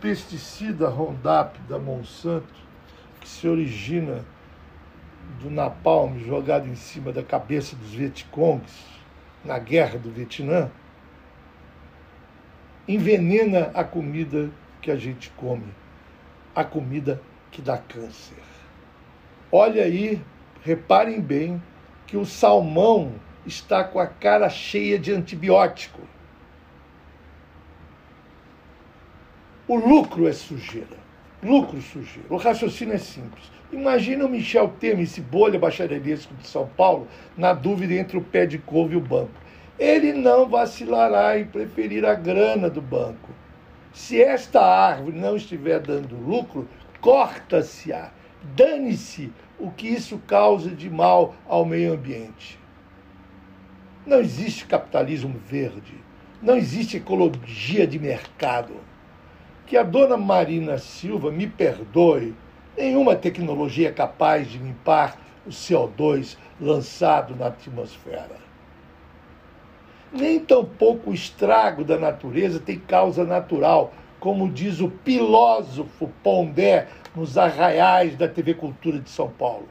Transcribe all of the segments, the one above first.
pesticida Roundup da Monsanto, que se origina do napalm jogado em cima da cabeça dos Vietcongs na guerra do Vietnã, envenena a comida que a gente come, a comida que dá câncer. Olha aí, reparem bem que o salmão está com a cara cheia de antibiótico. O lucro é sujeira. Lucro sujeira. O raciocínio é simples. Imagina o Michel Temer, esse bolha bacharelesco de São Paulo, na dúvida entre o pé de couve e o banco. Ele não vacilará em preferir a grana do banco. Se esta árvore não estiver dando lucro, corta-se-a. Dane-se o que isso causa de mal ao meio ambiente. Não existe capitalismo verde. Não existe ecologia de mercado que a dona Marina Silva me perdoe, nenhuma tecnologia é capaz de limpar o CO2 lançado na atmosfera. Nem tampouco o estrago da natureza tem causa natural, como diz o filósofo Pondé nos arraiais da TV Cultura de São Paulo.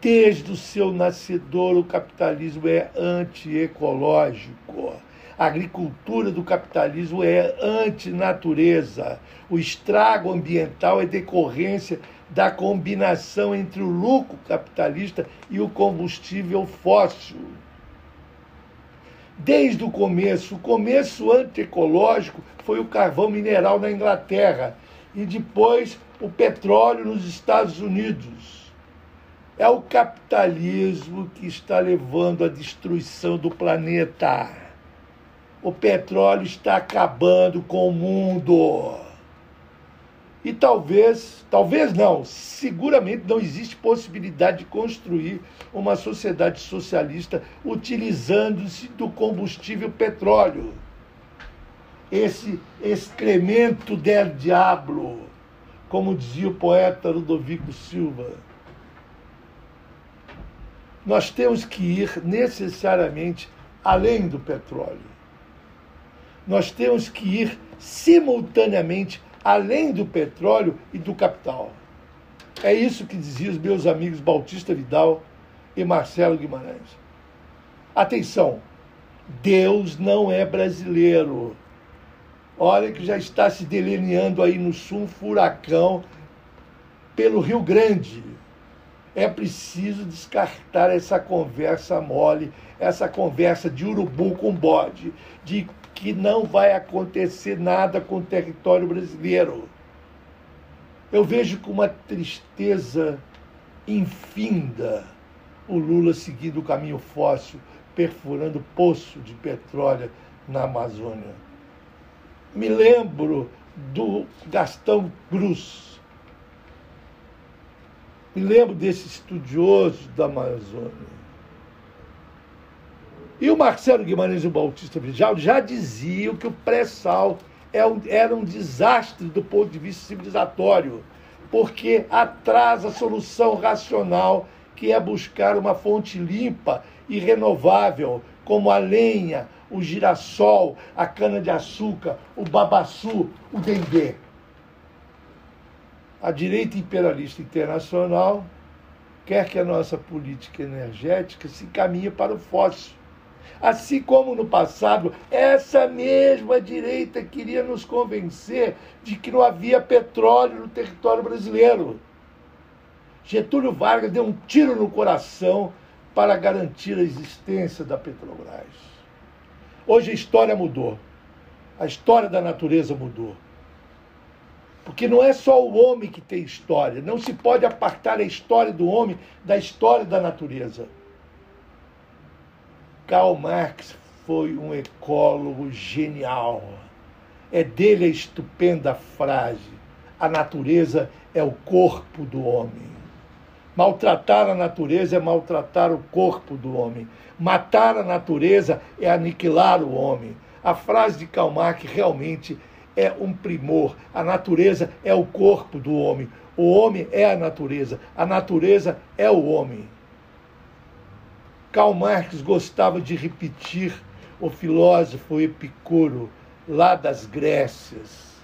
Desde o seu nascedor, o capitalismo é antiecológico a agricultura do capitalismo é antinatureza. O estrago ambiental é decorrência da combinação entre o lucro capitalista e o combustível fóssil. Desde o começo, o começo antiecológico foi o carvão mineral na Inglaterra e depois o petróleo nos Estados Unidos. É o capitalismo que está levando à destruição do planeta. O petróleo está acabando com o mundo. E talvez, talvez não, seguramente não existe possibilidade de construir uma sociedade socialista utilizando-se do combustível petróleo. Esse excremento del diablo, como dizia o poeta Ludovico Silva. Nós temos que ir necessariamente além do petróleo nós temos que ir simultaneamente além do petróleo e do capital. É isso que diziam os meus amigos Bautista Vidal e Marcelo Guimarães. Atenção, Deus não é brasileiro. Olha que já está se delineando aí no sul um furacão pelo Rio Grande. É preciso descartar essa conversa mole, essa conversa de urubu com bode, de que não vai acontecer nada com o território brasileiro. Eu vejo com uma tristeza infinda o Lula seguindo o caminho fóssil, perfurando poço de petróleo na Amazônia. Me lembro do Gastão Cruz. Me lembro desse estudioso da Amazônia e o Marcelo Guimarães e o Bautista Vidigal já diziam que o pré-sal é era um desastre do ponto de vista civilizatório, porque atrasa a solução racional que é buscar uma fonte limpa e renovável, como a lenha, o girassol, a cana-de-açúcar, o babaçu, o dendê. A direita imperialista internacional quer que a nossa política energética se encaminhe para o fóssil Assim como no passado, essa mesma direita queria nos convencer de que não havia petróleo no território brasileiro. Getúlio Vargas deu um tiro no coração para garantir a existência da Petrobras. Hoje a história mudou. A história da natureza mudou. Porque não é só o homem que tem história. Não se pode apartar a história do homem da história da natureza. Karl Marx foi um ecólogo genial. É dele a estupenda frase: a natureza é o corpo do homem. Maltratar a natureza é maltratar o corpo do homem. Matar a natureza é aniquilar o homem. A frase de Karl Marx realmente é um primor. A natureza é o corpo do homem. O homem é a natureza. A natureza é o homem. Karl Marx gostava de repetir o filósofo Epicuro, lá das Grécias.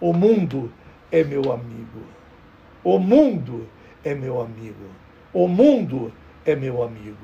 O mundo é meu amigo. O mundo é meu amigo. O mundo é meu amigo.